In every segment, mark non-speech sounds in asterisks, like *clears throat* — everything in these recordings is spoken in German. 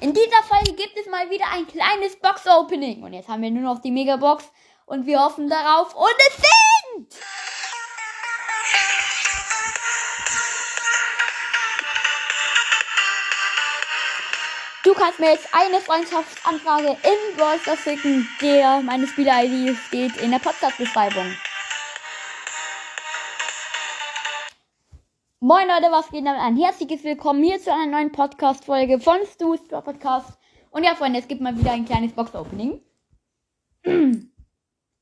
In dieser Folge gibt es mal wieder ein kleines Box-Opening. Und jetzt haben wir nur noch die Megabox und wir hoffen darauf. Und es sind! Du kannst mir jetzt eine Freundschaftsanfrage im Brawl Stars schicken. Der, meine Spieler-ID steht in der Podcast-Beschreibung. Moin Leute, was geht damit ein herzliches Willkommen hier zu einer neuen Podcast-Folge von Stu's Podcast. Und ja, Freunde, es gibt mal wieder ein kleines Box-Opening. *clears throat*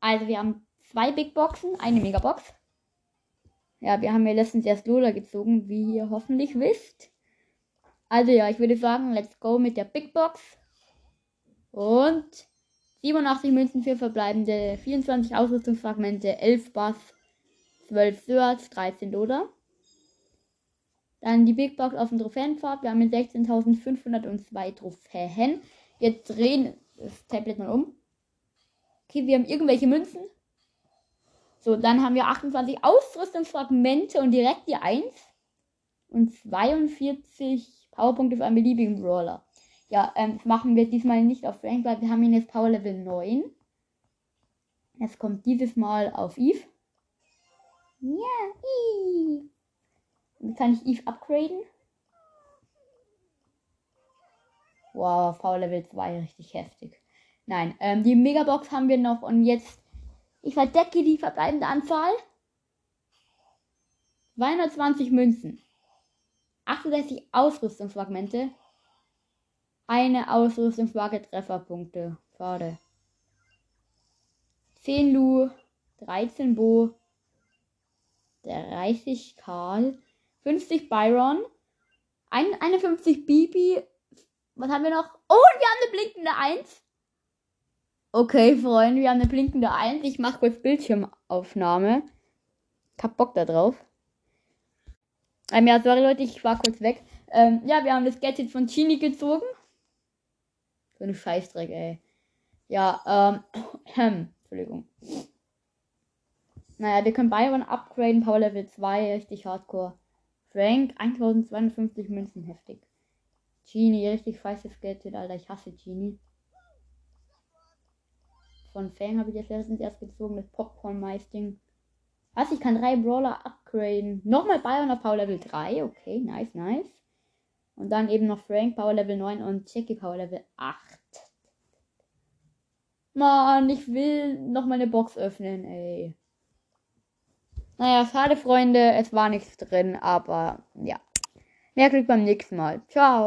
Also, wir haben zwei Big Boxen, eine Megabox. Ja, wir haben ja letztens erst Lola gezogen, wie ihr hoffentlich wisst. Also ja, ich würde sagen, let's go mit der Big Box. Und 87 Münzen für verbleibende, 24 Ausrüstungsfragmente, 11 Bass, 12 Search, 13 Lola. Dann die Big Box auf dem Trophäenpfad. Wir haben hier 16.502 Trophäen. Jetzt drehen das Tablet mal um. Okay, wir haben irgendwelche Münzen. So, dann haben wir 28 Ausrüstungsfragmente und direkt die 1. Und 42 Powerpunkte für einen beliebigen Brawler. Ja, ähm, das machen wir diesmal nicht auf Frank, weil wir haben ihn jetzt Power Level 9. Jetzt kommt dieses Mal auf Eve. Ja, Eve. Kann ich Eve upgraden? Wow, Power Level 2, richtig heftig. Nein, ähm, die Megabox haben wir noch und jetzt, ich verdecke die verbleibende Anzahl. 220 Münzen. 68 Ausrüstungsfragmente. Eine Ausrüstungswaage Trefferpunkte. Schade. 10 Lu, 13 Bo, 30 Karl, 50 Byron, 51 Bibi. Was haben wir noch? Oh, wir haben eine blinkende 1. Okay, Freunde, wir haben eine blinkende 1. Ich mache kurz Bildschirmaufnahme. Ich hab Bock da drauf. Ähm, ja, sorry Leute, ich war kurz weg. Ähm, ja, wir haben das Gadget von Chini gezogen. So eine Scheißdreck, ey. Ja, *clears throat* ähm, Entschuldigung. Naja, wir können Byron upgraden, Power Level 2, richtig hardcore. Frank, 1250 Münzen, heftig. Genie, richtig feises Gadget, Alter, ich hasse Genie. Von Fang habe ich jetzt letztens erst gezogen, das Popcorn-Meisting. Was? Ich kann drei Brawler upgraden. Nochmal Byron auf Power Level 3. Okay, nice, nice. Und dann eben noch Frank Power Level 9 und Jackie Power Level 8. Mann, ich will noch mal eine Box öffnen, ey. Naja, schade, Freunde. Es war nichts drin, aber ja. Mehr Glück beim nächsten Mal. Ciao.